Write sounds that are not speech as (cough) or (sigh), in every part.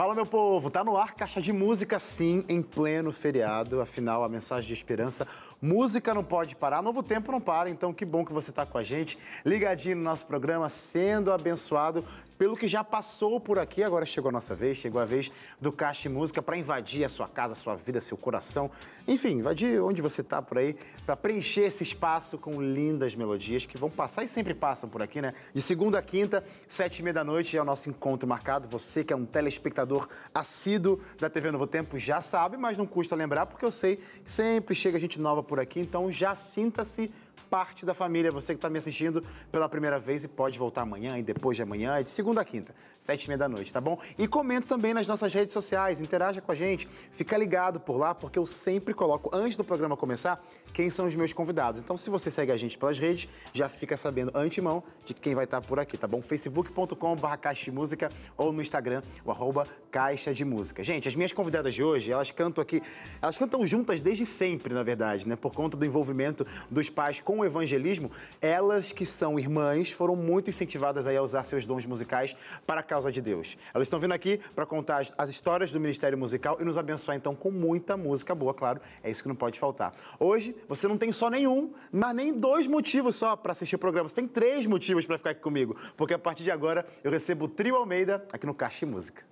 Fala, meu povo, tá no ar Caixa de Música, sim, em pleno feriado. Afinal, a mensagem de esperança Música não pode parar, Novo Tempo não para, então que bom que você está com a gente, ligadinho no nosso programa, sendo abençoado pelo que já passou por aqui. Agora chegou a nossa vez, chegou a vez do Caixa Música para invadir a sua casa, a sua vida, seu coração. Enfim, invadir onde você está por aí, para preencher esse espaço com lindas melodias que vão passar e sempre passam por aqui, né? De segunda a quinta, sete e meia da noite é o nosso encontro marcado. Você que é um telespectador assíduo da TV Novo Tempo já sabe, mas não custa lembrar, porque eu sei que sempre chega gente nova por aqui, então já sinta-se parte da família. Você que está me assistindo pela primeira vez e pode voltar amanhã e depois de amanhã, é de segunda a quinta, sete e meia da noite, tá bom? E comenta também nas nossas redes sociais, interaja com a gente, fica ligado por lá, porque eu sempre coloco, antes do programa começar, quem são os meus convidados. Então, se você segue a gente pelas redes, já fica sabendo antemão de quem vai estar por aqui, tá bom? facebook.com.br Caixa de Música ou no Instagram, o arroba Caixa de Música. Gente, as minhas convidadas de hoje, elas cantam aqui, elas cantam juntas desde sempre, na verdade, né? Por conta do envolvimento dos pais com o evangelismo, elas que são irmãs foram muito incentivadas a usar seus dons musicais para a causa de Deus. Elas estão vindo aqui para contar as histórias do Ministério Musical e nos abençoar então com muita música boa, claro, é isso que não pode faltar. Hoje você não tem só nenhum, mas nem dois motivos só para assistir o programa, você tem três motivos para ficar aqui comigo, porque a partir de agora eu recebo o Trio Almeida aqui no Caixa Música.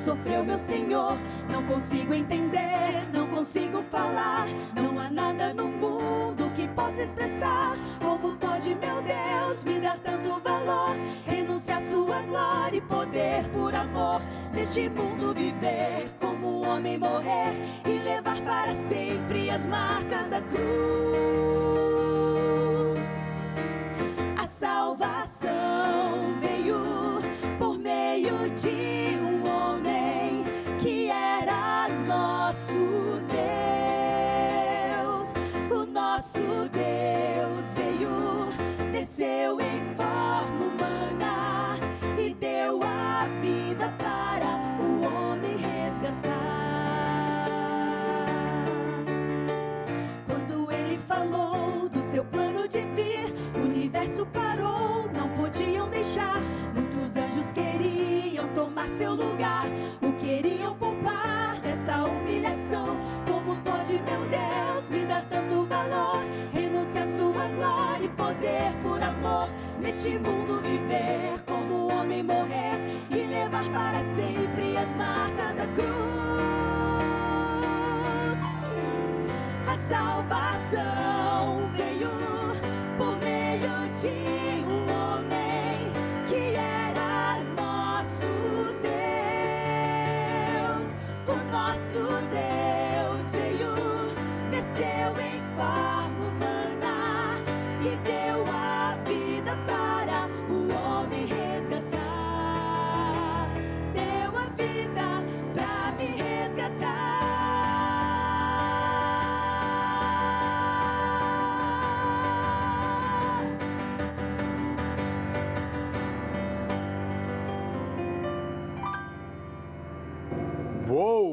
Sofreu meu Senhor. Não consigo entender, não consigo falar. Não há nada no mundo que possa expressar. Como pode, meu Deus, me dar tanto valor? Renunciar sua glória e poder por amor. Neste mundo viver como um homem morrer e levar para sempre as marcas da cruz. A salvação Muitos anjos queriam tomar seu lugar, o queriam poupar essa humilhação. Como pode, meu Deus, me dar tanto valor? Renúncia a sua glória e poder por amor. Neste mundo viver como homem morrer e levar para sempre as marcas da cruz. A salvação veio por meio de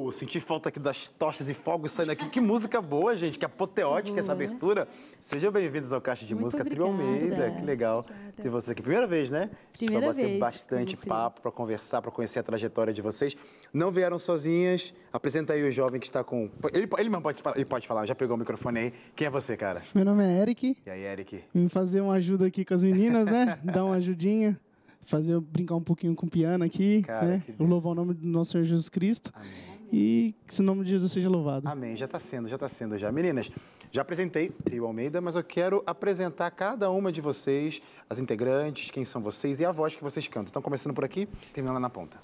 Uou, senti falta aqui das tochas e fogos saindo aqui. Que música boa, gente, que apoteótica essa abertura. Sejam bem-vindos ao Caixa de Muito Música Trio Almeida. obrigada. Que legal ter você aqui. Primeira vez, né? Primeira pra bater vez, bastante muito feliz. papo, para conversar, para conhecer a trajetória de vocês. Não vieram sozinhas. Apresenta aí o jovem que está com... Ele, ele mesmo pode, falar- ele pode falar, já pegou o microfone aí. Quem é você, cara? Meu nome é Eric, E aí, Eric? vim fazer uma ajuda aqui com as meninas, né? (laughs) Dar uma ajudinha, fazer eu brincar um pouquinho com o piano aqui, Cara, né? louvar o nome do nosso Senhor Jesus Cristo e que esse nome de Jesus seja louvado. Amém, já está sendo, já está sendo já. Meninas, já apresentei Trio Almeida, mas eu quero apresentar cada uma de vocês, as integrantes, quem são vocês e a voz que vocês cantam. Então, começando por aqui, terminando na ponta.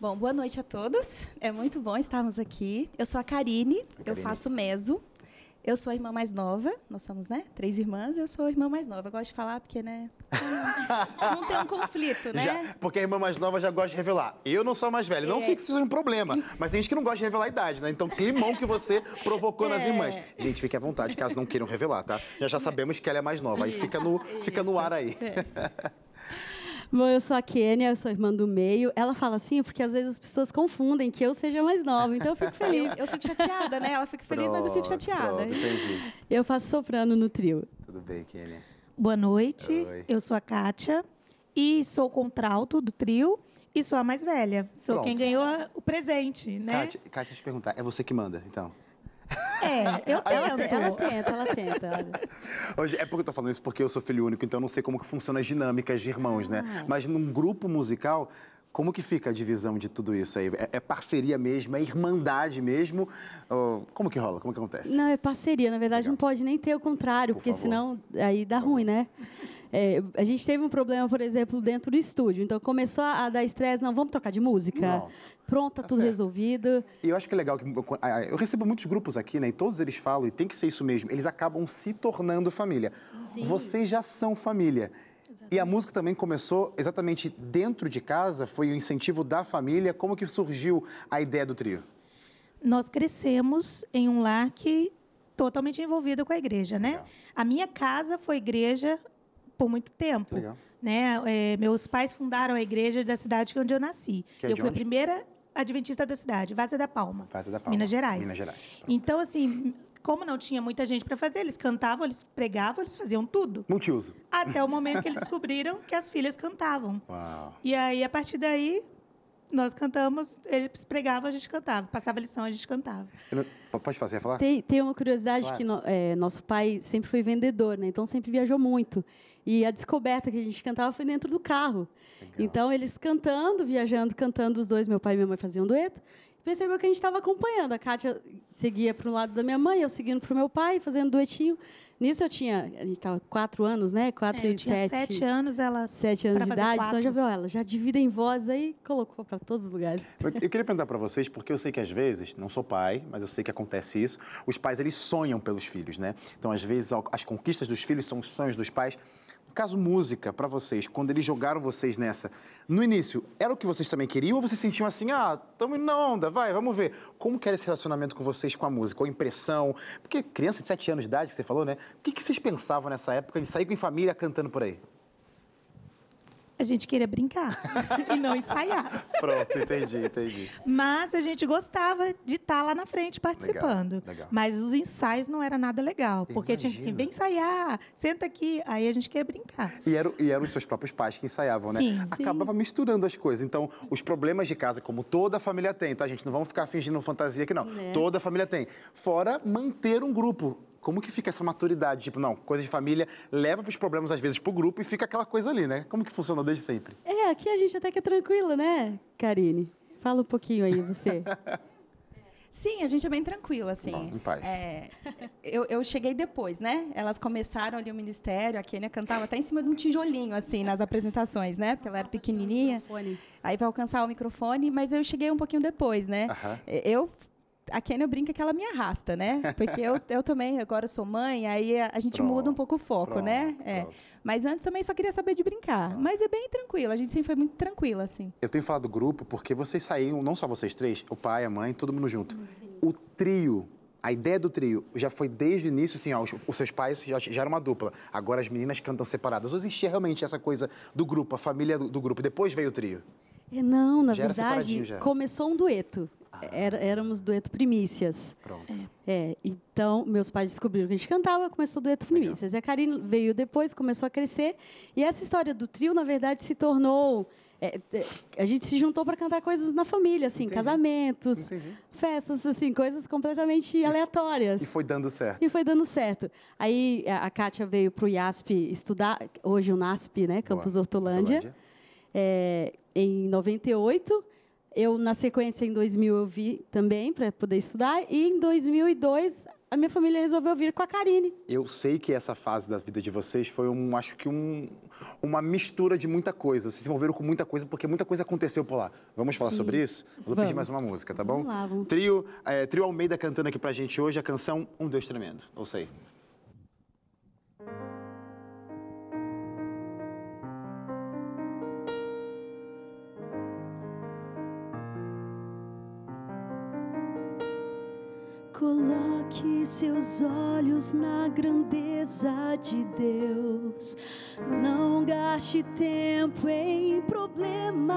Bom, boa noite a todos. É muito bom estarmos aqui. Eu sou a Karine, eu Karine. faço meso. Eu sou a irmã mais nova. Nós somos, né, três irmãs. Eu sou a irmã mais nova. Eu gosto de falar porque, né, (laughs) não tem um conflito, né? Já- porque a irmã mais nova já gosta de revelar. Eu não sou a mais velha. Não É. sei que isso seja um problema, mas tem gente que não gosta de revelar a idade, né? Então, climão que você provocou nas (laughs) É. irmãs. Gente, fique à vontade, caso não queiram revelar, tá? Já já sabemos que ela é mais nova. Aí fica no, fica no ar aí. (laughs) Bom, eu sou a Kênia, eu sou irmã do meio. Ela fala assim porque às vezes as pessoas confundem que eu seja mais nova, então eu fico (laughs) feliz. Eu fico chateada, né? Ela fica feliz, mas eu fico Pronto, chateada. pronto, entendi. (laughs) Eu faço soprano no trio. Tudo bem, Kênia. Boa noite, Oi. eu sou a Kátia e sou contralto do trio e sou a mais velha. Sou Pronto. quem ganhou o presente, né? Kátia, Kátia, deixa eu te perguntar, é você que manda, então? É, eu Ela, tento. ela tenta, ela tenta. Hoje, é porque eu tô falando isso porque eu sou filho único, então eu não sei como que funcionam as dinâmicas de irmãos, né? Mas num grupo musical, como que fica a divisão de tudo isso aí? É, é parceria mesmo? É irmandade mesmo? Ou como que rola? Como que acontece? Não, é parceria. Na verdade, Legal. não pode nem ter o contrário, Por porque favor. senão aí dá ruim, né? É, a gente teve um problema, por exemplo, dentro do estúdio. Então começou a, dar estresse, não, vamos trocar de música? Pronto. Pronto, tá, Tá tudo certo. resolvido. E eu acho que é legal que eu recebo muitos grupos aqui, né? E todos eles falam, e tem que ser isso mesmo, eles acabam se tornando família. Vocês já são família. E a música também começou exatamente dentro de casa, foi o incentivo da família. Como que surgiu a ideia do trio? Nós crescemos em um lar que totalmente envolvido com a igreja, né? Legal. A minha casa foi igreja por muito tempo. Legal. Né? É, meus pais fundaram a igreja da cidade onde eu nasci. Que é eu fui a onde? primeira adventista da cidade, Vaza da Palma. Vaza da Palma. Minas Gerais. Minas Gerais. Então, assim, como não tinha muita gente para fazer, eles cantavam, eles pregavam, eles faziam tudo. Multiuso. Até o momento que eles descobriram que as filhas cantavam. Uau. E aí, a partir daí, nós cantamos, eles pregavam, a gente cantava. Passava lição, a gente cantava. Não- Pode fazer, falar? Tem, tem uma curiosidade Claro. que no- é, nosso pai sempre foi vendedor, né? Então sempre viajou muito. E a descoberta que a gente cantava foi dentro do carro. Então eles cantando, viajando, cantando os dois, meu pai e minha mãe faziam um dueto. Percebeu que a gente estava acompanhando. A Kátia seguia para o lado da minha mãe, eu seguindo para o meu pai, fazendo duetinho. Nisso eu tinha, a gente estava quatro anos, né? Quatro É, eu e tinha sete. sete anos, ela... Sete anos de idade, então já quatro. viu ela, já dividem voz aí, colocou para todos os lugares. (laughs) Eu eu queria perguntar para vocês, porque eu sei que às vezes, não sou pai, mas eu sei que acontece isso, os pais eles sonham pelos filhos, né? Então, às vezes, as conquistas dos filhos são os sonhos dos pais. Caso música, para vocês, quando eles jogaram vocês nessa, no início, era o que vocês também queriam ou vocês sentiam assim, ah, estamos indo na onda, vai, vamos ver. Como que era esse relacionamento com vocês com a música? A impressão? Porque criança de 7 anos de idade, que você falou, né? O que, que vocês pensavam nessa época de sair com a família cantando por aí? A gente queria brincar (laughs) e não ensaiar. Pronto, entendi, entendi. Mas a gente gostava de estar lá na frente participando. legal. Mas os ensaios não era nada legal. Porque tinha que vem ensaiar, senta aqui. Aí a gente queria brincar. E, eram, e eram os seus próprios pais que ensaiavam, né? Sim. Acabava misturando as coisas. Então, os problemas de casa, como toda família tem, tá, gente? Não vamos ficar fingindo fantasia aqui, não. É. Toda família tem. Fora manter um grupo. Como que fica essa maturidade? Tipo, não, coisa de família leva os problemas, às vezes, pro grupo e fica aquela coisa ali, né? Como que funcionou desde sempre? É, aqui a gente até que é tranquila, né, Karine? Fala um pouquinho aí, você. (laughs) Sim, a gente é bem tranquila, assim. Bom, em paz. É, eu, eu cheguei depois, né? Elas começaram ali o ministério, a Kênia cantava até em cima de um tijolinho, assim, nas apresentações, né? Porque ela era pequenininha. Fone. Aí vai alcançar o microfone, mas eu cheguei um pouquinho depois, né? Aham. Eu a Kênia brinca que ela me arrasta, né? Porque eu, eu também agora sou mãe, aí a, a gente Pronto, muda um pouco o foco, pronto, né? É. Mas antes também só queria saber de brincar. Mas é bem tranquilo, a gente sempre foi muito tranquila, assim. Eu tenho falado do grupo porque vocês saíam, não só vocês três, o pai, a mãe, todo mundo junto. O trio, a ideia do trio já foi desde o início, assim, ó, os, os seus pais já, já eram uma dupla. Agora as meninas cantam separadas. Ou existia realmente essa coisa do grupo, a família do, do grupo. Depois veio o trio. É, não, na Já verdade, começou um dueto. Era- éramos dueto Primícias. Pronto. É, então, meus pais descobriram que a gente cantava, começou o dueto Primícias. E a Karine veio depois, começou a crescer. E essa história do trio, na verdade, se tornou... é, é, a gente se juntou para cantar coisas na família, assim, Entendi. casamentos, Entendi. festas, assim, coisas completamente aleatórias. E foi dando certo. E foi dando certo. Aí a a Kátia veio para o IASP estudar, hoje o NASP, né, Campus Boa. Hortolândia, Hortolândia. é, em 98. Eu, na sequência, em 2000, eu vi também para poder estudar. E em 2002, a minha família resolveu vir com a Karine. Eu sei que essa fase da vida de vocês foi um, acho que um, uma mistura de muita coisa. Vocês se envolveram com muita coisa, porque muita coisa aconteceu por lá. Vamos falar Sim. sobre isso? Vou pedir mais Vamos. uma música, tá bom? Vamos lá, vamos. Trio, é, Trio Almeida cantando aqui pra gente hoje a canção Um Deus Tremendo. Eu sei. Coloque seus olhos na grandeza de Deus. Não gaste tempo em problemas.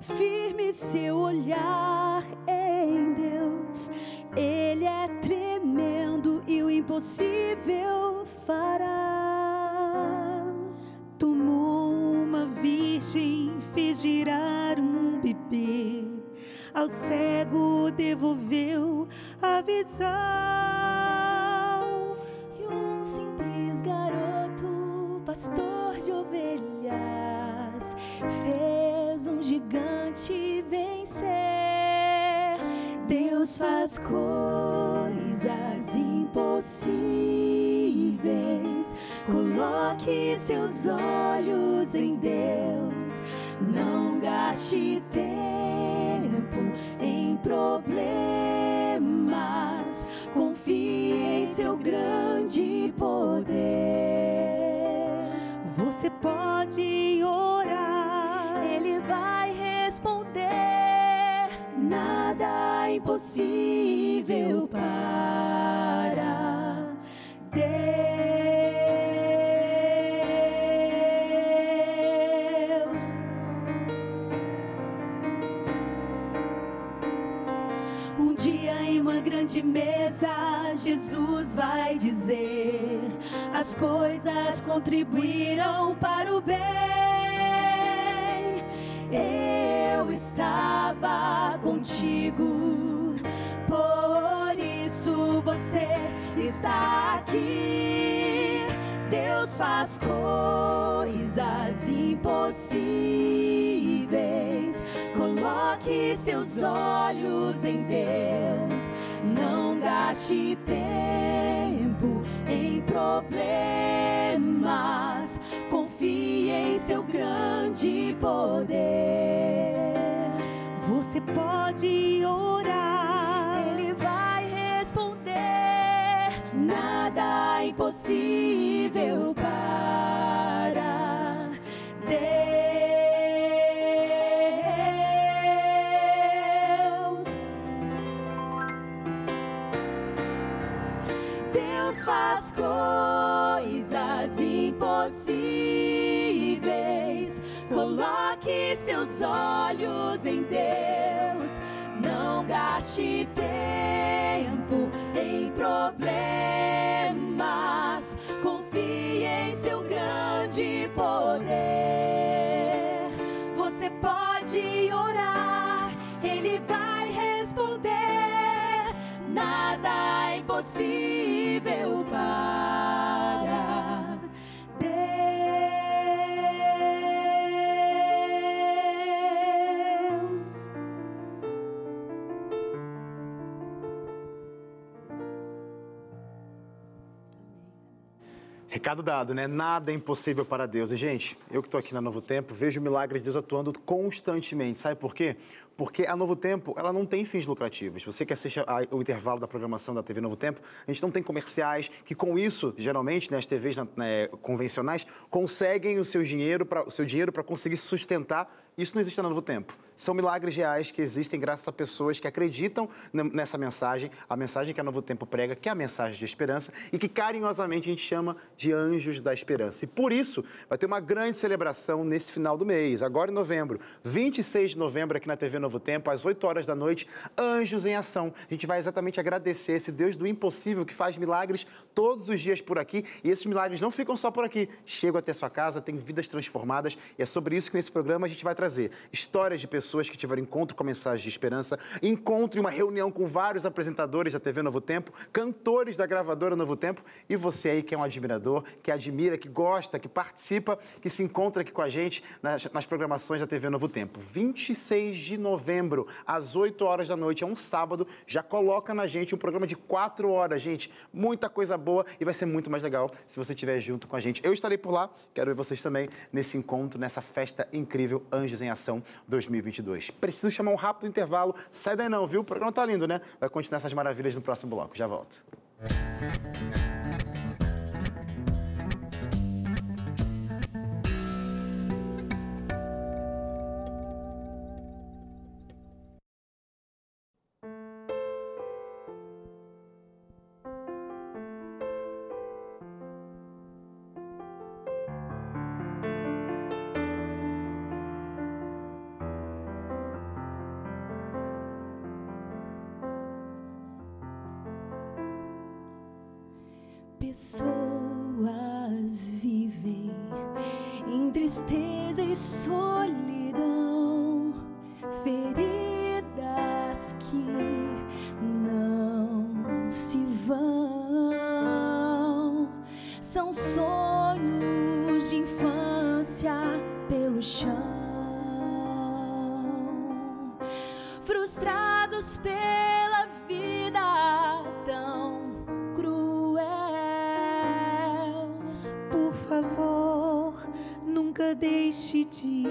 Firme seu olhar em Deus. Ele é tremendo e o impossível fará. Tomou uma virgem, fez girar. Ao cego devolveu a visão. E um simples garoto, pastor de ovelhas, fez um gigante vencer. Deus faz coisas impossíveis. Coloque seus olhos em Deus. Não gaste tempo em problemas. Confie em seu grande poder. Você pode orar. Ele vai responder. Nada é impossível para mesa, Jesus vai dizer: as coisas contribuíram para o bem. Eu estava contigo, por isso você está aqui. Deus faz coisas impossíveis. Coloque seus olhos em Deus. Não gaste tempo em problemas. Confie em seu grande poder. Você pode orar. Ele vai responder. Nada é impossível para Deus. Seus olhos em Deus. Não gaste tempo em problemas. Confie em seu grande poder. Você pode orar, Ele vai responder. Nada é impossível Recado dado, né? Nada é impossível para Deus. E, gente, eu que estou aqui na Novo Tempo, vejo milagres de Deus atuando constantemente. Sabe por quê? Porque a Novo Tempo, ela não tem fins lucrativos. Você que assiste a- o intervalo da programação da TV Novo Tempo, a gente não tem comerciais que com isso, geralmente, né, as TVs né, convencionais, conseguem o seu dinheiro para conseguir se sustentar. Isso não existe na Novo Tempo. São milagres reais que existem graças a pessoas que acreditam ne- nessa mensagem, a mensagem que a Novo Tempo prega, que é a mensagem de esperança e que carinhosamente a gente chama de anjos da esperança. E por isso, vai ter uma grande celebração nesse final do mês, agora em novembro, 26 de novembro aqui na TV Novo Novo Tempo, às 8 horas da noite, Anjos em Ação. A gente vai exatamente agradecer esse Deus do impossível que faz milagres todos os dias por aqui. E esses milagres não ficam só por aqui, chegam até sua casa, tem vidas transformadas. E é sobre isso que nesse programa a gente vai trazer histórias de pessoas que tiveram encontro com a mensagem de esperança, encontro e uma reunião com vários apresentadores da TV Novo Tempo, cantores da gravadora Novo Tempo e você aí que é um admirador, que admira, que gosta, que participa, que se encontra aqui com a gente nas, nas programações da TV Novo Tempo. 26 de novembro, às 8 horas da noite, é um sábado, já coloca na gente um programa de 4 horas, gente. Muita coisa boa e vai ser muito mais legal se você estiver junto com a gente. Eu estarei por lá, quero ver vocês também nesse encontro, nessa festa incrível Anjos em Ação 2022. Preciso chamar um rápido intervalo, sai daí não, viu? O programa tá lindo, né? Vai continuar essas maravilhas no próximo bloco. Já volto. Pessoas vivem em tristeza e solidão, deixe de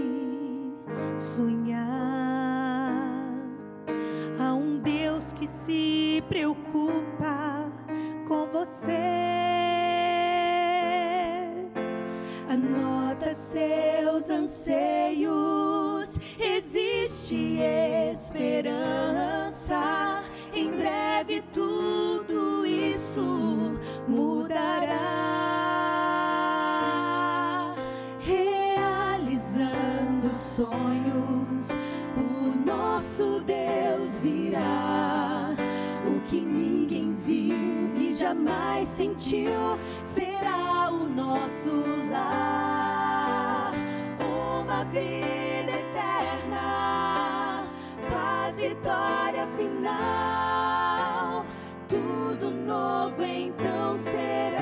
sonhar. Há um Deus que se preocupa com você. Anota seus anseios, existe sonhos, o nosso Deus virá. O que ninguém viu e jamais sentiu será o nosso lar. Uma vida eterna, paz, vitória final. Tudo novo então será.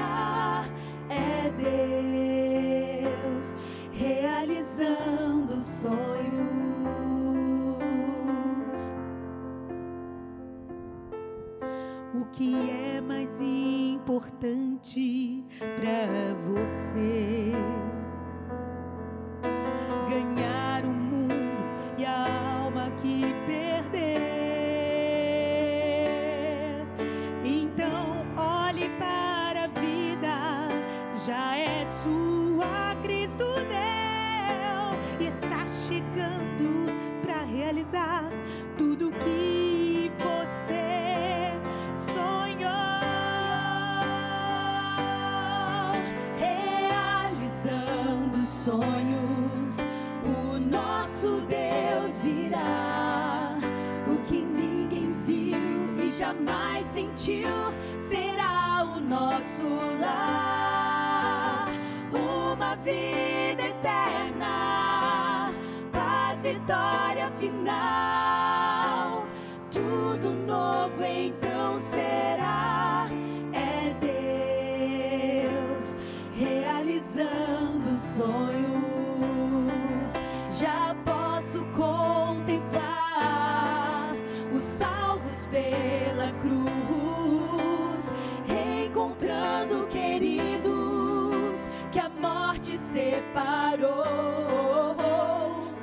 Pela cruz, reencontrando queridos que a morte separou.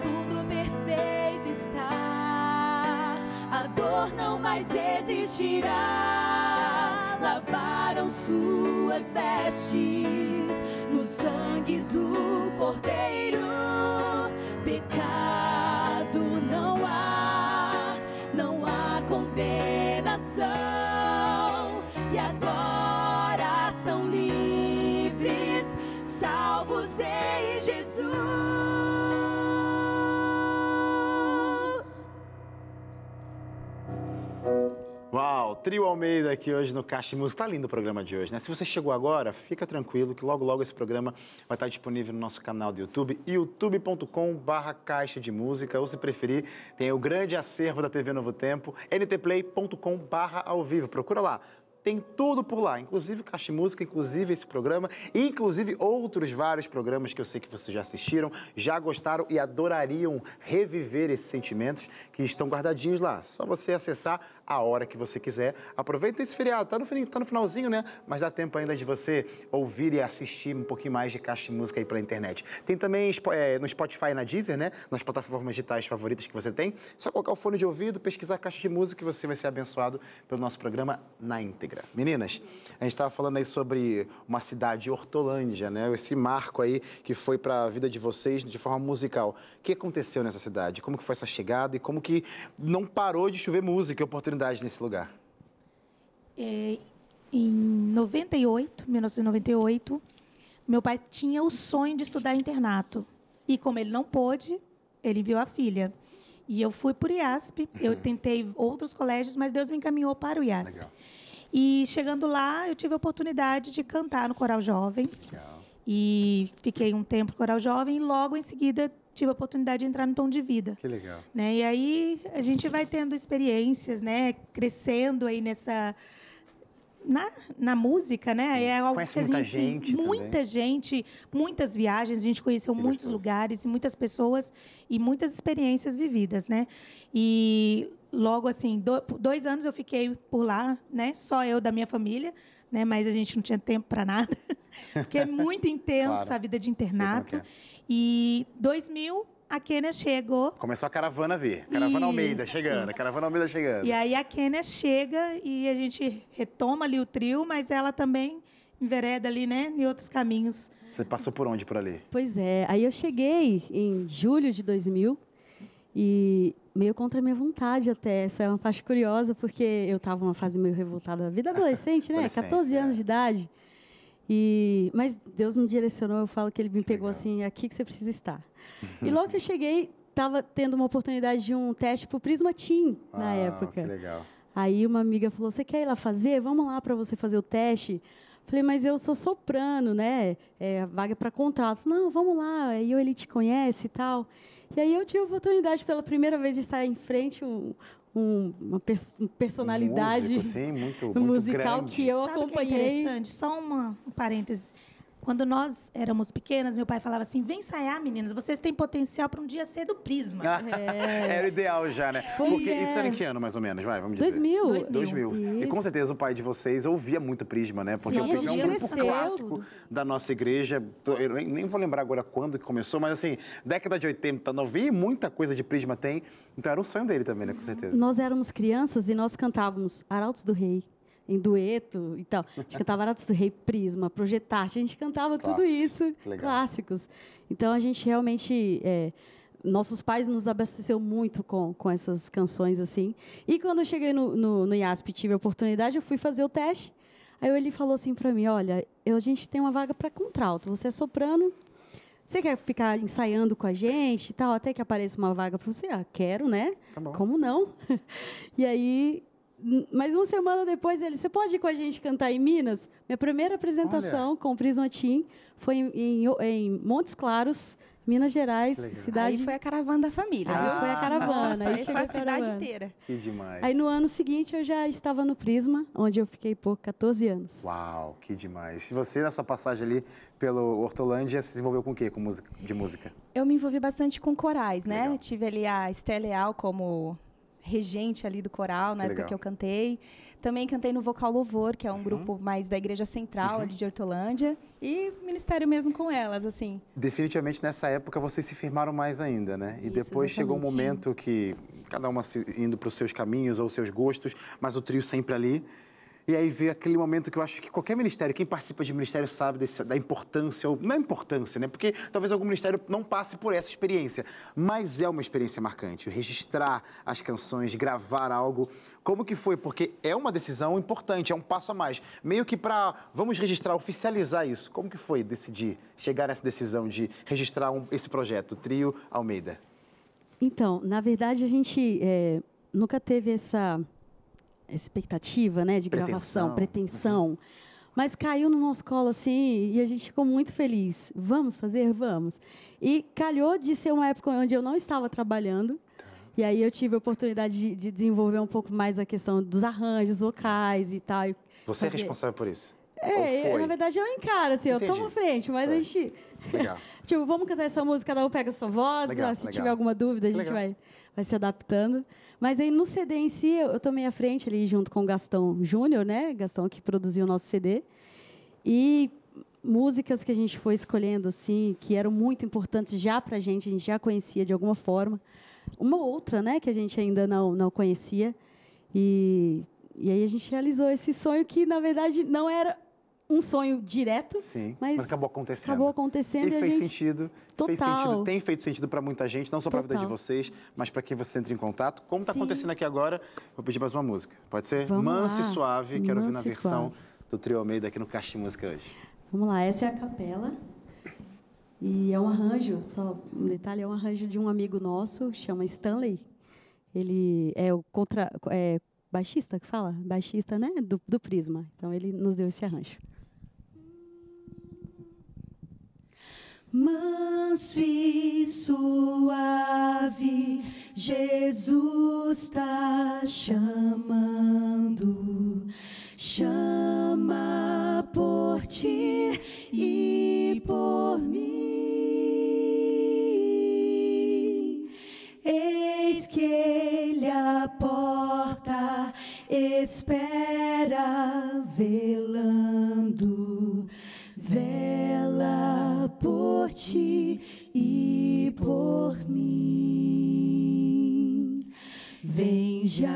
Tudo perfeito está, a dor não mais existirá. Lavaram suas vestes no sangue do Cordeiro. Trio Almeida aqui hoje no Caixa de Música. Tá lindo o programa de hoje, né? Se você chegou agora, fica tranquilo que logo, logo esse programa vai estar disponível no nosso canal do YouTube, youtube.com barra Caixa de Música, ou se preferir, tem o grande acervo da TV Novo Tempo, ntplay.com barra ao vivo. Procura lá. Tem tudo por lá, inclusive Caixa de Música, inclusive esse programa, inclusive outros vários programas que eu sei que vocês já assistiram, já gostaram e adorariam reviver esses sentimentos que estão guardadinhos lá. Só você acessar a hora que você quiser. Aproveita esse feriado, tá no, tá no finalzinho, né? Mas dá tempo ainda de você ouvir e assistir um pouquinho mais de Caixa de Música aí pela internet. Tem também é, no Spotify e na Deezer, né? Nas plataformas digitais favoritas que você tem. Só colocar o fone de ouvido, pesquisar Caixa de Música e você vai ser abençoado pelo nosso programa na íntegra. Meninas, a gente estava falando aí sobre uma cidade, Hortolândia, né? Esse marco aí que foi para a vida de vocês de forma musical. O que aconteceu nessa cidade? Como que foi essa chegada e como que não parou de chover música e oportunidade nesse lugar? É, em 98, 1998, meu pai tinha o sonho de estudar internato. E como ele não pôde, ele enviou a filha. E eu fui por IASP. Eu tentei outros colégios, mas Deus me encaminhou para o IASP. Legal. E chegando lá, eu tive a oportunidade de cantar no Coral Jovem. Legal. E fiquei um tempo no Coral Jovem e logo em seguida tive a oportunidade de entrar no Tom de Vida. Que legal. né? E aí a gente vai tendo experiências, né? Crescendo aí nessa na, na música, né? É algo Conhece que a muita gente, gente muita gente, muitas viagens, a gente conheceu Que muitos gostoso. lugares e muitas pessoas e muitas experiências vividas, né? E logo assim, do- dois anos eu fiquei por lá, né? Só eu da minha família, né? Mas a gente não tinha tempo para nada, (laughs) porque é muito (laughs) intenso Claro. a vida de internato. é. E 2000 a Kênia chegou Começou a caravana a vir. Caravana Almeida Isso. chegando. Caravana Almeida chegando. E aí a Kênia chega e a gente retoma ali o trio, mas ela também envereda ali, né, em outros caminhos. Você passou por onde por ali? Pois é, aí eu cheguei em julho de 2000 e meio contra a minha vontade até. Essa é uma parte curiosa, porque eu estava numa fase meio revoltada da vida (laughs) adolescente, né? Adolescência, 14 anos é. de idade. E, mas Deus me direcionou, eu falo que ele me pegou legal. assim, é aqui que você precisa estar. (laughs) E logo que eu cheguei, estava tendo uma oportunidade de um teste para o Prisma Team na Ah, época. Que legal. Aí uma amiga falou: Você quer ir lá fazer? Vamos lá para você fazer o teste. Falei, mas eu sou soprano, né? É, vaga é para contrato. Não, vamos lá. Aí ele te conhece e tal. E aí eu tive a oportunidade pela primeira vez de estar em frente um, um- uma pers- uma personalidade Um músico, sim, muito, muito musical grande. que eu Sabe o que é acompanhei. interessante? Só uma, um parêntese. Quando nós éramos pequenas, meu pai falava assim: vem ensaiar, meninas, vocês têm potencial para um dia ser do Prisma. (laughs) Era o ideal já, né? Pois Porque é. isso era em que ano, mais ou menos? Vai, vamos dizer. 2000. 2000. 2000. E com certeza o pai de vocês ouvia muito Prisma, né? Porque Sim, o Prisma é um grupo cresceu. clássico da nossa igreja. Eu nem, nem vou lembrar agora quando que começou, mas assim, década de 80, 90, e muita coisa de Prisma tem. Então era um sonho dele também, né? Com certeza. Nós éramos crianças e nós cantávamos Arautos do Rei, em dueto e tal. A gente cantava Arautos do Rei, Prisma, Projetarte, a gente cantava tudo Clássico. isso, Legal. clássicos. Então a gente realmente. é, nossos pais nos abasteceu muito com, com essas canções assim. E quando eu cheguei no, no, no IASP e tive a oportunidade, eu fui fazer o teste. Aí ele falou assim para mim: Olha, eu- a gente tem uma vaga para contralto, você é soprano. Você quer ficar ensaiando com a gente e tal, até que apareça uma vaga para você? Ah, quero, né? Tá bom. Como não? (laughs) E aí, n- mais uma semana depois, ele, você pode ir com a gente cantar em Minas? Minha primeira apresentação com o Prisma Team foi em, em, em Montes Claros, Minas Gerais, legal. cidade. Aí foi a caravana da família. Aí viu? foi a caravana, Nossa, aí aí foi chegou a a cidade caravana. inteira. Que demais. Aí no ano seguinte eu já estava no Prisma, onde eu fiquei por 14 anos. Uau, que demais. E você, na sua passagem ali pelo Hortolândia, se desenvolveu com o quê? Com música, de música? Eu me envolvi bastante com corais, né? Legal. Tive ali a Esté Leal como regente ali do coral, na Que época legal. que eu cantei. Também cantei no Vocal Louvor, que é um Uhum. grupo mais da Igreja Central ali de Hortolândia. E ministério mesmo com elas, assim. Definitivamente nessa época vocês se firmaram mais ainda, né? E Isso, depois chegou um exatamente. momento que cada uma se- indo para os seus caminhos ou seus gostos, mas o trio sempre ali. E aí veio aquele momento que eu acho que qualquer ministério, quem participa de ministério sabe desse- da importância, ou não é importância, né? Porque talvez algum ministério não passe por essa experiência, mas é uma experiência marcante. Registrar as canções, gravar algo. Como que foi? Porque é uma decisão importante, é um passo a mais. Meio que para, vamos registrar, oficializar isso. Como que foi decidir, chegar nessa decisão de registrar um- esse projeto, Trio Almeida? Então, na verdade, a gente é, nunca teve essa, expectativa, né, de gravação, Pretensão. pretensão. Mas caiu no nosso colo assim e a gente ficou muito feliz. Vamos fazer? Vamos. E calhou de ser uma época onde eu não estava trabalhando. E aí eu tive a oportunidade de, de desenvolver um pouco mais a questão dos arranjos vocais e tal. Você é fazer- responsável por isso? É, Ou foi? na verdade eu encaro, assim, eu Entendi. tomo frente, mas a Foi. gente. Legal. (laughs) Tipo, vamos cantar essa música, cada um pega a sua voz. Legal, ah, se legal. tiver alguma dúvida, a gente Legal. vai, vai se adaptando. Mas aí no CD em si, eu, eu tomei a frente ali junto com o Gastão Júnior, né? Gastão que produziu o nosso CD. E músicas que a gente foi escolhendo, assim, que eram muito importantes já pra gente, a gente já conhecia de alguma forma. Uma outra, né, que a gente ainda não, não conhecia. E, e aí a gente realizou esse sonho que, na verdade, não era um sonho direto, Sim, mas, mas acabou acontecendo. acabou acontecendo E e, fez gente... sentido. Fez Total. sentido, tem feito sentido para muita gente, não só para a vida de vocês, mas para quem você entra em contato. Como está acontecendo aqui agora, vou pedir mais uma música. Pode ser? Vamos Manso lá. e Suave, quero ouvir na Manso versão Suave. do Trio Almeida aqui no Caixa de Música hoje. Vamos lá, essa é a capela. E é um arranjo, só um detalhe, é um arranjo de um amigo nosso, chama Stanley. Ele é o contra, é, baixista que fala? Baixista, né? Do, do Prisma. Então ele nos deu esse arranjo. Manso e suave, Jesus está chamando, chama por ti e por mim. Eis que ele a porta espera, velando, vela por ti e por mim. Vem já,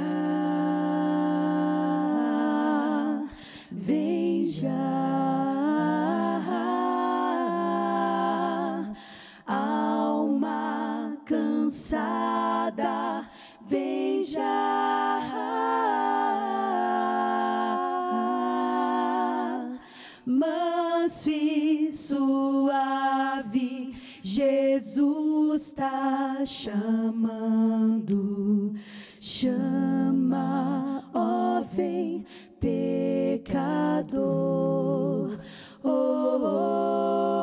vem já, alma cansada, vem já. Manso e suave, Jesus está chamando, chama, ó vem pecador. Oh, oh,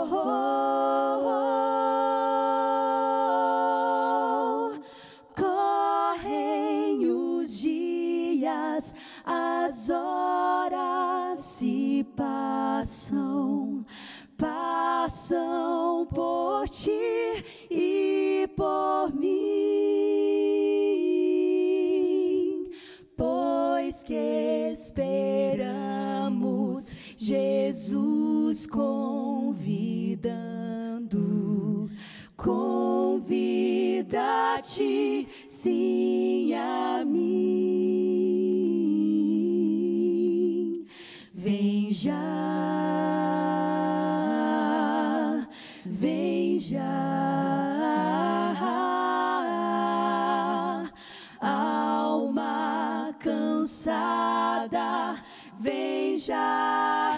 esperamos Jesus convidando, convida-te sim a mim. Vem já, já.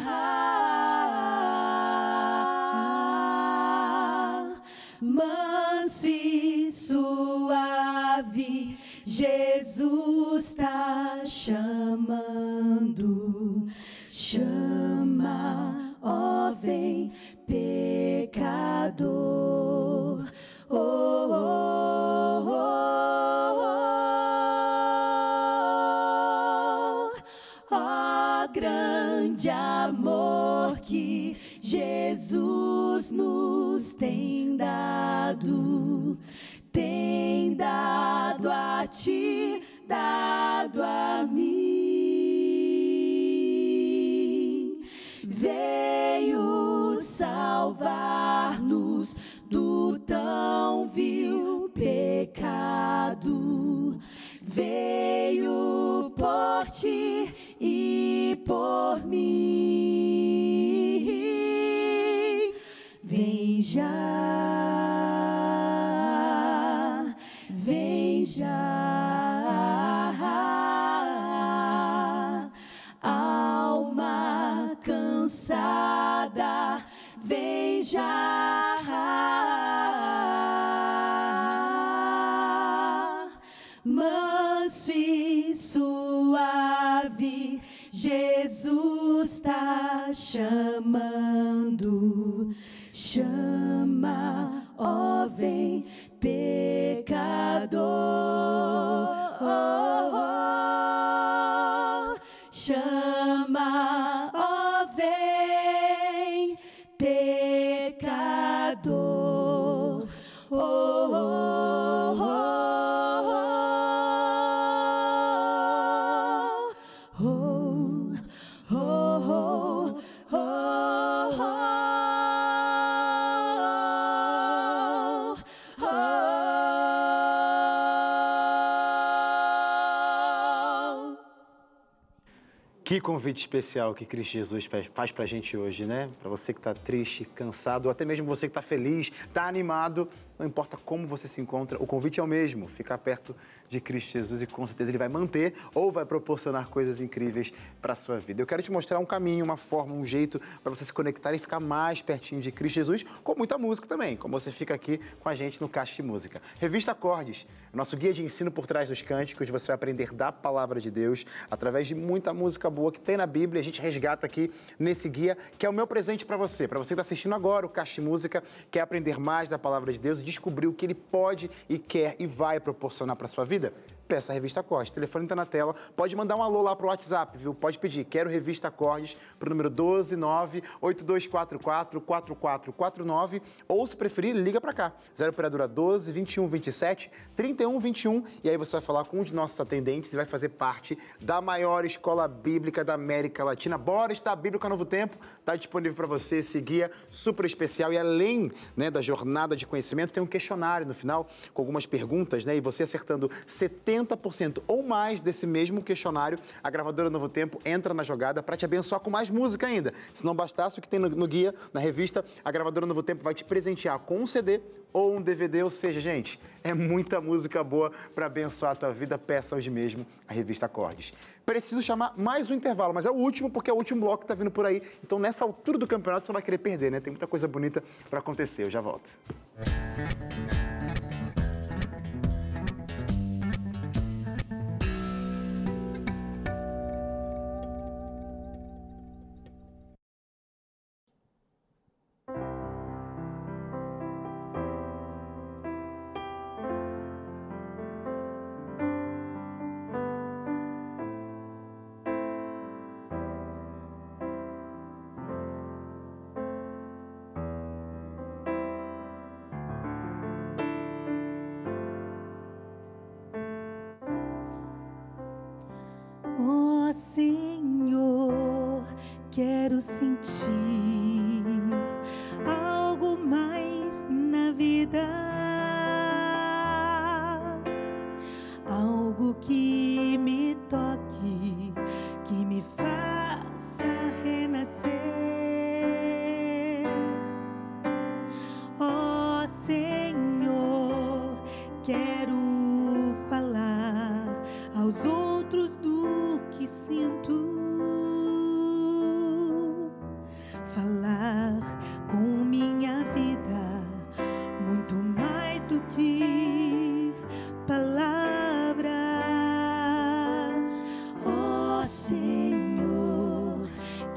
Manso e suave, Jesus está chamando, chama, ó vem pecador. Oh, oh, oh, amor que Jesus nos tem dado, tem dado a ti, dado a mim. Já, Que convite especial que Cristo Jesus faz- pra gente hoje, né? Pra você que tá triste, cansado, ou até mesmo você que tá feliz, tá animado, não importa como você se encontra, o convite é o mesmo, ficar perto de Cristo Jesus e com certeza ele vai manter ou vai proporcionar coisas incríveis para sua vida. Eu quero te mostrar um caminho, uma forma, um jeito para você se conectar e ficar mais pertinho de Cristo Jesus, com muita música também, como você fica aqui com a gente no Caixa de Música. Revista Acordes, nosso guia de ensino por trás dos cânticos, você vai aprender da palavra de Deus através de muita música boa que tem na Bíblia. A gente resgata aqui nesse guia, que é o meu presente para você. Para você que está assistindo agora o Caixa de Música, quer aprender mais da palavra de Deus descobrir o que ele pode e quer e vai proporcionar para sua vida? Peça a Revista Acordes. O telefone está na tela. Pode mandar um alô lá pro WhatsApp, viu? Pode pedir. Quero Revista Acordes para o número 12982444449 ou, se preferir, liga para cá. 0 operadora 12 21 27 31 21 e aí você vai falar com um de nossos atendentes e vai fazer parte da maior escola bíblica da América Latina. Bora estudar a Bíblia com Novo Tempo. Está disponível para você esse guia super especial e além né, da jornada de conhecimento, tem um questionário no final com algumas perguntas, né? E você acertando 70% ou mais desse mesmo questionário, a gravadora Novo Tempo entra na jogada para te abençoar com mais música ainda. Se não bastasse o que tem no, no guia, na revista, a gravadora Novo Tempo vai te presentear com um CD ou um DVD, ou seja, gente, é muita música boa para abençoar a tua vida. Peça hoje mesmo a revista Acordes. Preciso chamar mais um intervalo, mas é o último porque é o último bloco que tá vindo por aí. Então, nessa altura do campeonato, você não vai querer perder, né? Tem muita coisa bonita para acontecer. Eu já volto. Ó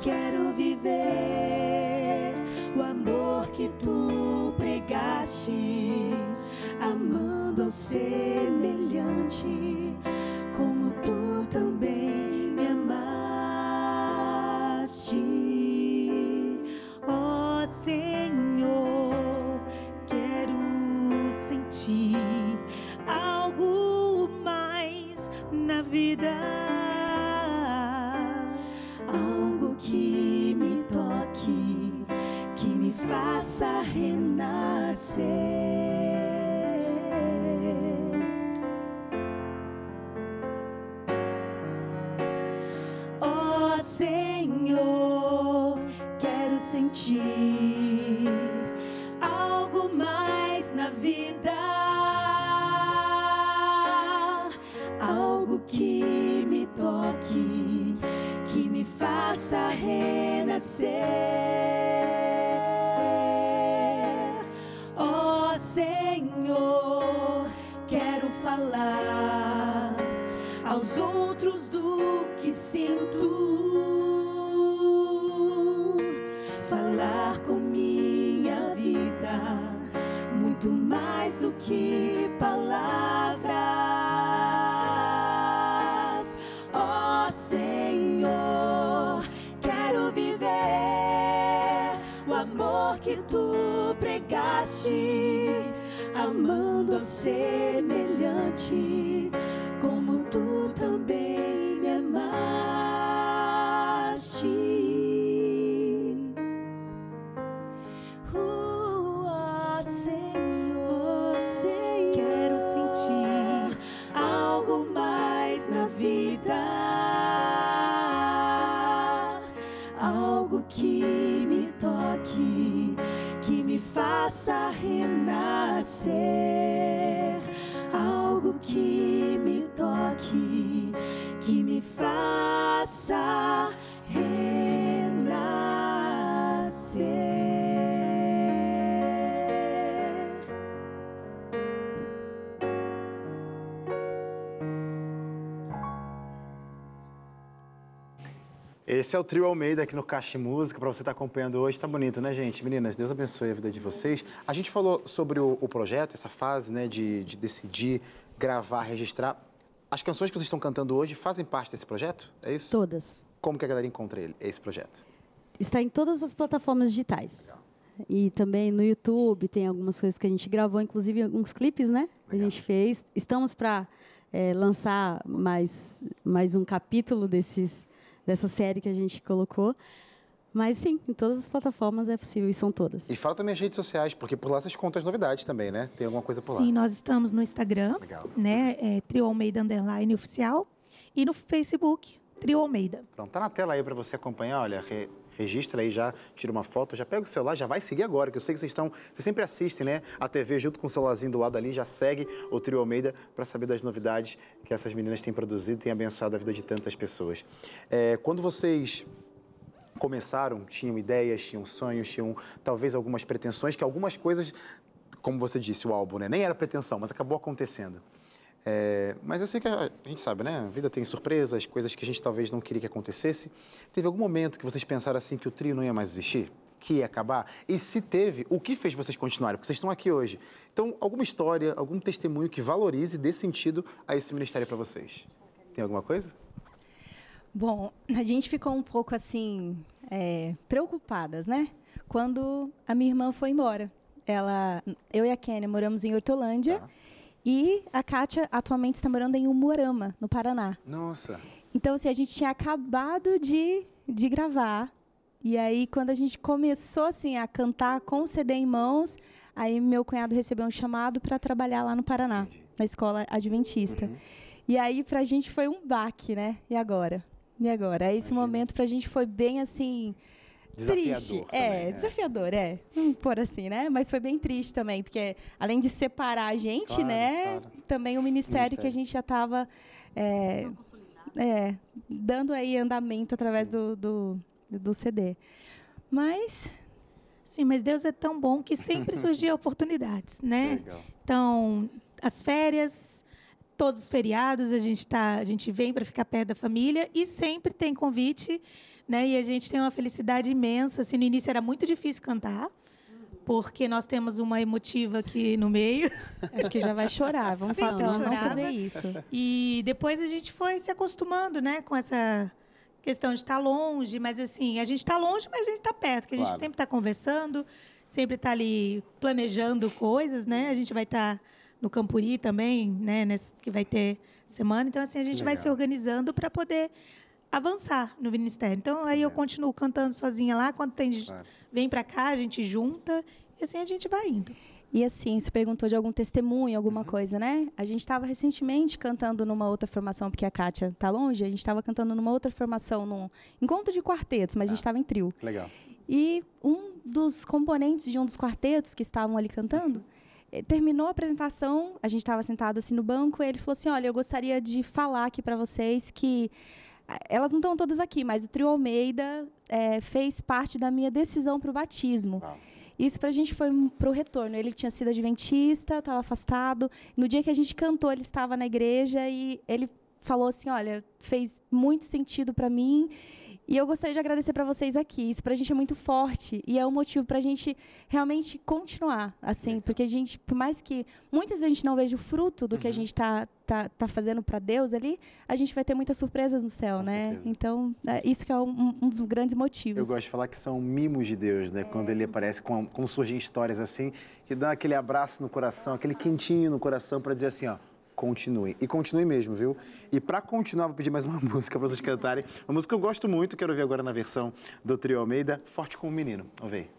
quero viver o amor que tu pregaste, amando ao semelhante, semelhante, Esse é o Trio Almeida aqui no Caixa Música, para você estar acompanhando hoje. Tá bonito, né, gente? Meninas, Deus abençoe a vida de vocês. A gente falou sobre o, o projeto, essa fase, né, de, de decidir, gravar, registrar. As canções que vocês estão cantando hoje fazem parte desse projeto? É isso? Todas. Como que a galera encontra ele, esse projeto? Está em todas as plataformas digitais. E também no YouTube tem algumas coisas que a gente gravou, inclusive alguns clipes, né? A gente fez. Estamos para lançar mais, mais um capítulo desses, dessa série que a gente colocou. Mas sim, em todas as plataformas é possível, e são todas. E fala também as redes sociais, porque por lá vocês contam as novidades também, né? Tem alguma coisa por Sim, lá. nós estamos no Instagram, Legal. né? É, Trio Almeida Underline Oficial. E no Facebook, Trio Almeida. Pronto, tá na tela aí para você acompanhar, olha, registra aí já, tira uma foto, já pega o celular, já vai seguir agora, que eu sei que vocês estão, vocês sempre assistem, né, a TV junto com o celularzinho do lado ali, já segue o Trio Almeida para saber das novidades que essas meninas têm produzido têm abençoado a vida de tantas pessoas. É, quando vocês começaram, tinham ideias, tinham sonhos, tinham talvez algumas pretensões, que algumas coisas, como você disse, o álbum, né, nem era pretensão, mas acabou acontecendo. É, mas eu sei que a, a gente sabe, né? A vida tem surpresas, coisas que a gente talvez não queria que acontecesse. Teve algum momento que vocês pensaram assim que o trio não ia mais existir? Que ia acabar? E se teve, o que fez vocês continuarem? Porque vocês estão aqui hoje. Então, alguma história, algum testemunho que valorize, dê sentido a esse ministério para vocês? Tem alguma coisa? Bom, a gente ficou um pouco assim, é, preocupadas, né? Quando a minha irmã foi embora. Ela, eu e a Kênia moramos em Hortolândia Tá. E a Kátia atualmente está morando em Umuarama, no Paraná. Nossa. Então, assim, a gente tinha acabado de, de gravar. E aí, quando a gente começou assim, a cantar com o CD em mãos, aí meu cunhado recebeu um chamado para trabalhar lá no Paraná, na escola adventista. E aí, pra gente foi um baque, né? E agora? E agora? Esse Imagino. momento pra gente foi bem assim. Triste. Desafiador É, também, né? desafiador, é. Vamos pôr assim, né? Mas foi bem triste também, porque além de separar a gente, Claro, né? claro. Também o ministério, que a Ministério. gente já estava é, é, dando aí andamento através do, do, do CD. Mas Sim, mas Deus é tão bom que sempre (laughs) surgiam oportunidades, né? Legal. Então, as férias, todos os feriados, a gente tá, a gente vem para ficar perto da família e sempre tem convite, né? E a gente tem uma felicidade imensa. Assim, no início era muito difícil cantar, porque nós temos uma emotiva aqui no meio. (laughs) acho que já vai chorar. Vamos Sempre falar, não chorava. fazer isso. E depois a gente foi se acostumando, né, com essa questão de estar longe, mas assim, a gente está longe, mas a gente está perto, que a gente Claro. sempre está conversando, sempre está ali planejando coisas, né? A gente vai estar no Campuri também, né, nesse, que vai ter semana, então assim a gente vai Legal. se organizando para poder avançar no ministério. Então aí eu Yes. continuo cantando sozinha lá, quando tem Claro. vem para cá, a gente junta e assim a gente vai indo. E assim, você perguntou de algum testemunho, alguma Uhum. coisa, né? A gente estava recentemente cantando numa outra formação, porque a Kátia tá longe, a gente estava cantando numa outra formação, num encontro de quartetos, mas a gente estava em trio. Legal. E um dos componentes de um dos quartetos que estavam ali cantando, eh, terminou a apresentação, a gente estava sentado assim no banco, e ele falou assim: "Olha, eu gostaria de falar aqui para vocês que ah, elas não estão todas aqui, mas o Trio Almeida eh, fez parte da minha decisão para o batismo. Uau. Isso para a gente foi para o retorno. Ele tinha sido adventista, estava afastado. No dia que a gente cantou, ele estava na igreja e ele falou assim, olha, fez muito sentido para mim e eu gostaria de agradecer para vocês aqui. Isso para a gente é muito forte e é um motivo para a gente realmente continuar, assim, porque a gente, por mais que muitas vezes a gente não veja o fruto do que a Uhum. gente está tá, tá fazendo para Deus ali, a gente vai ter muitas surpresas no céu, Com né? certeza. Então, é isso que é um, um dos grandes motivos. Eu gosto de falar que são mimos de Deus, né? Quando ele aparece, com, como surgem histórias assim, que dão aquele abraço no coração, aquele quentinho no coração para dizer assim, ó, continue. E continue mesmo, viu? E para continuar, vou pedir mais uma (laughs) música para vocês cantarem. Uma música que eu gosto muito, quero ouvir agora na versão do Trio Almeida, Forte como Menino. Vamos ver.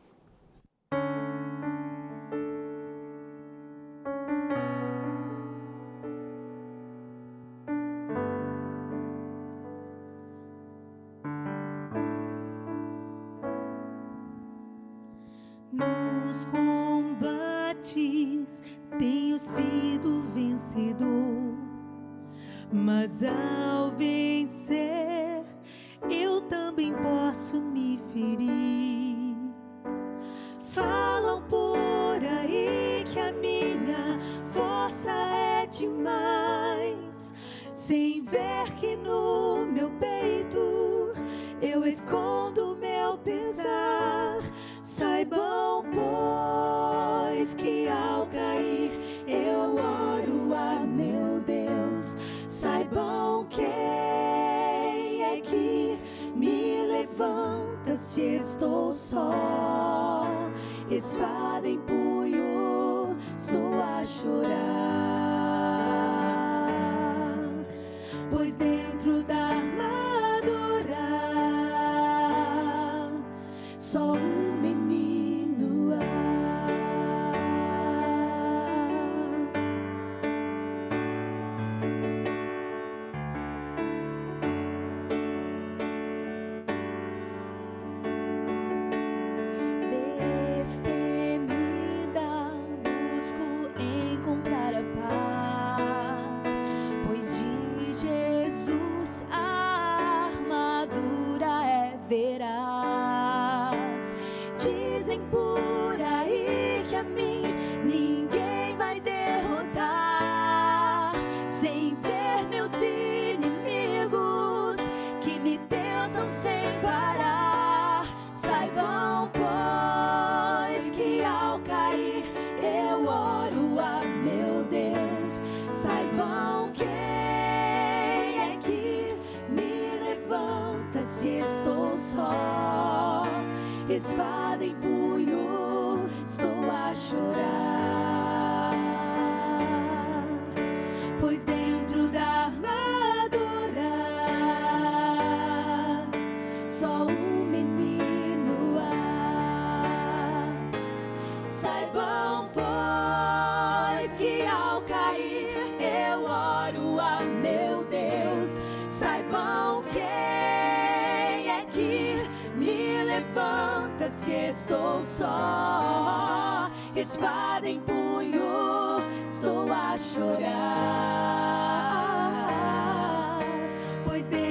Pois dentro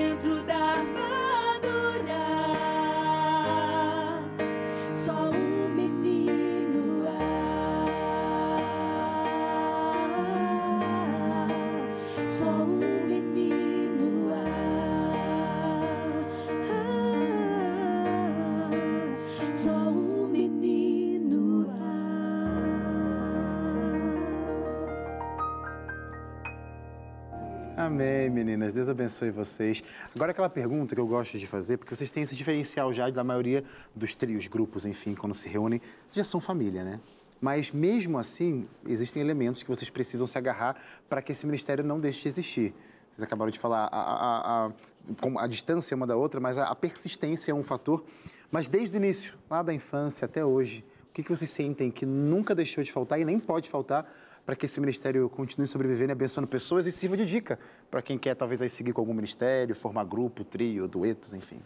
Amém, meninas. Deus abençoe vocês. Agora, aquela pergunta que eu gosto de fazer, porque vocês têm esse diferencial já da maioria dos trios, grupos, enfim, quando se reúnem, já são família, né? Mas mesmo assim, existem elementos que vocês precisam se agarrar para que esse ministério não deixe de existir. Vocês acabaram de falar a, a, a, a distância uma da outra, mas a, a persistência é um fator. Mas desde o início, lá da infância até hoje, o que, que vocês sentem que nunca deixou de faltar e nem pode faltar para que esse ministério continue sobrevivendo e abençoando pessoas e sirva de dica para quem quer talvez aí seguir com algum ministério, formar grupo, trio, duetos, enfim.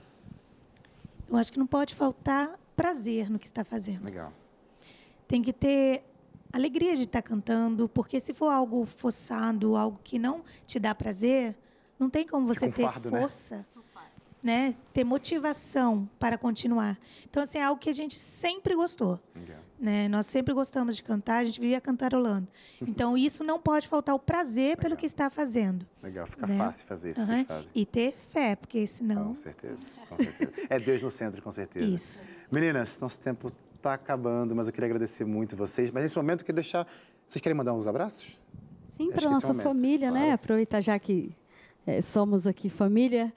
Eu acho que não pode faltar prazer no que está fazendo. Legal. Tem que ter alegria de estar cantando, porque se for algo forçado, algo que não te dá prazer, não tem como você um ter fardo, né? força, né? Ter motivação para continuar. Então, assim, é algo que a gente sempre gostou. Legal. Né? Nós sempre gostamos de cantar, a gente vivia cantarolando. Então, isso não pode faltar o prazer pelo que está fazendo. Legal, fica Né? fácil fazer isso, fazem. E ter fé, porque senão. Com certeza, com certeza. É Deus no centro, com certeza. Isso. Meninas, nosso tempo está acabando, mas eu queria agradecer muito vocês. Mas nesse momento eu queria deixar. Vocês querem mandar uns abraços? Sim, para é nossa momento, família, claro. né? Aproveitar já que eh, somos aqui família,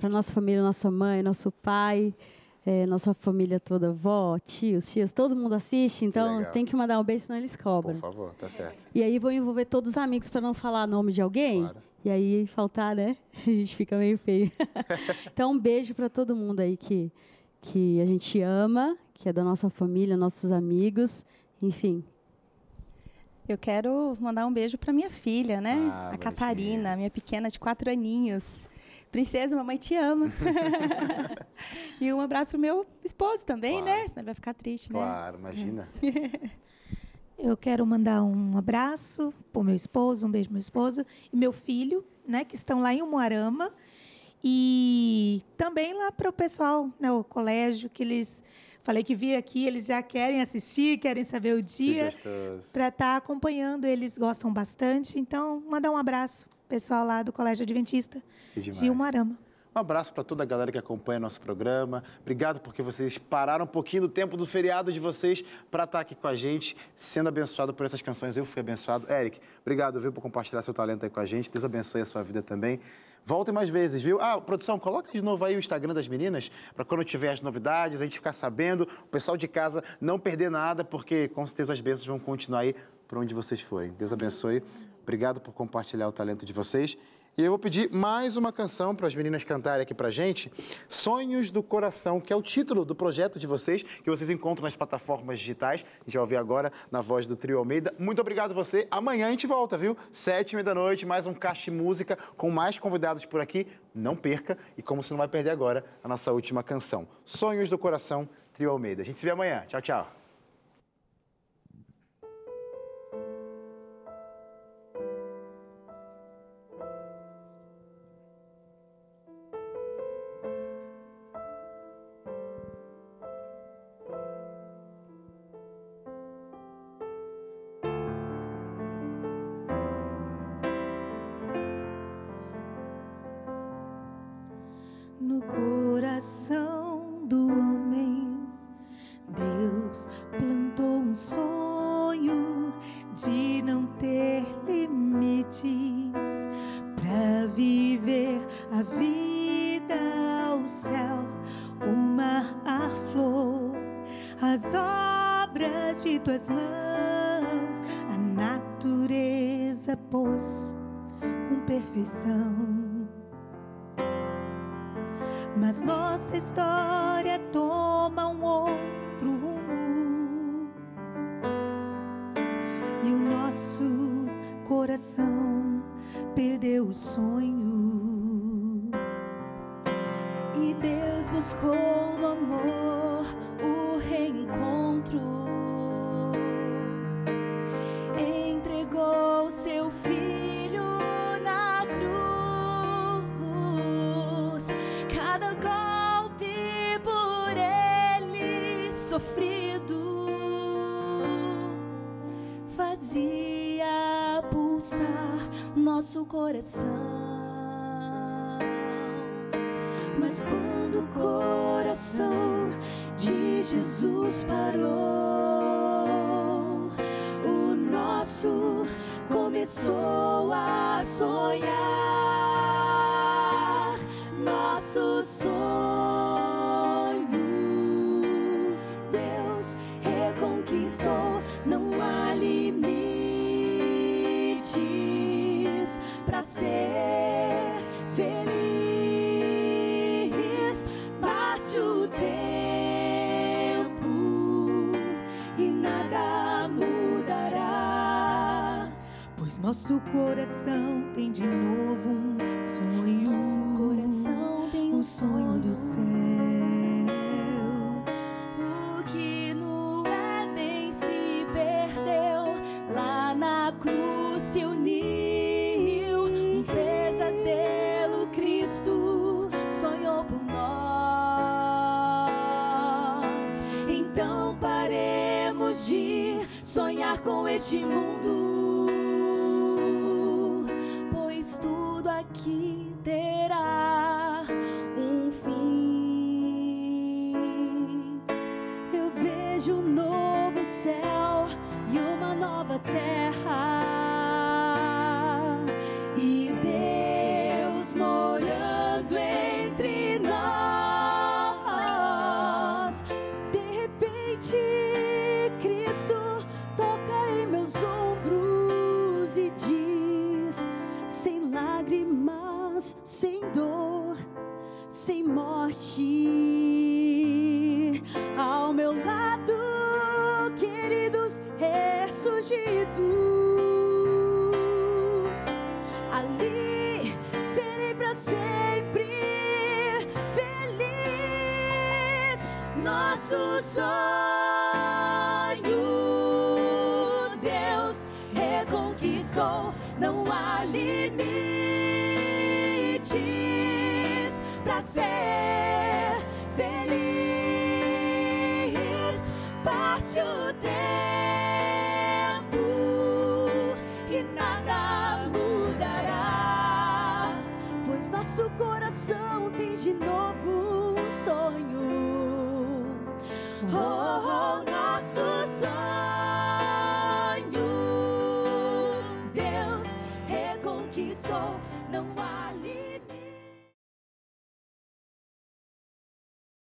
para nossa família, nossa mãe, nosso pai, eh, nossa família toda, vó, tios, tias, todo mundo assiste, então legal. tem que mandar um beijo, senão eles Por cobram. favor, tá certo. E aí vou envolver todos os amigos para não falar nome de alguém. Claro. E aí faltar, né? (laughs) A gente fica meio feio. (laughs) então um beijo para todo mundo aí que que a gente ama, que é da nossa família, nossos amigos, enfim. Eu quero mandar um beijo para minha filha, né? Ah, a Catarina, minha pequena de quatro aninhos. Princesa, mamãe te ama. (laughs) e um abraço pro meu esposo também, Claro. né? Senão ele vai ficar triste, né? Claro, imagina. (laughs) Eu quero mandar um abraço para o meu esposo, um beijo pro meu esposo e meu filho, né, que estão lá em Umuarama. E também lá para o pessoal, né, o colégio, que eles. Falei que vi aqui, eles já querem assistir, querem saber o Que dia, gostoso. para estar acompanhando, eles gostam bastante. Então, mandar um abraço, pessoal lá do Colégio Adventista de Umuarama. Um abraço para toda a galera que acompanha nosso programa. Obrigado porque vocês pararam um pouquinho do tempo do feriado de vocês para estar aqui com a gente, sendo abençoado por essas canções. Eu fui abençoado. Eric, obrigado, viu, por compartilhar seu talento aí com a gente. Deus abençoe a sua vida também. Voltem mais vezes, viu? Ah, produção, coloca de novo aí o Instagram das meninas, para quando tiver as novidades, a gente ficar sabendo, o pessoal de casa não perder nada, porque com certeza as bênçãos vão continuar aí por onde vocês forem. Deus abençoe. Obrigado por compartilhar o talento de vocês. E eu vou pedir mais uma canção para as meninas cantarem aqui pra gente. Sonhos do Coração, que é o título do projeto de vocês, que vocês encontram nas plataformas digitais. A gente vai ouvir agora na voz do Trio Almeida. Muito obrigado você. Amanhã a gente volta, viu? Sete e meia da noite, mais um Caixa Música com mais convidados por aqui. Não perca. E como você não vai perder agora, a nossa última canção. Sonhos do Coração, Trio Almeida. A gente se vê amanhã. Tchau, tchau. Coração. Mas quando o coração de Jesus parou, o nosso começou a sonhar. Nosso coração tem de novo um sonho. Nosso coração tem o um sonho do céu. O que no Éden se perdeu, lá na cruz se uniu. Um pesadelo, Cristo sonhou por nós. Então paremos este mundo,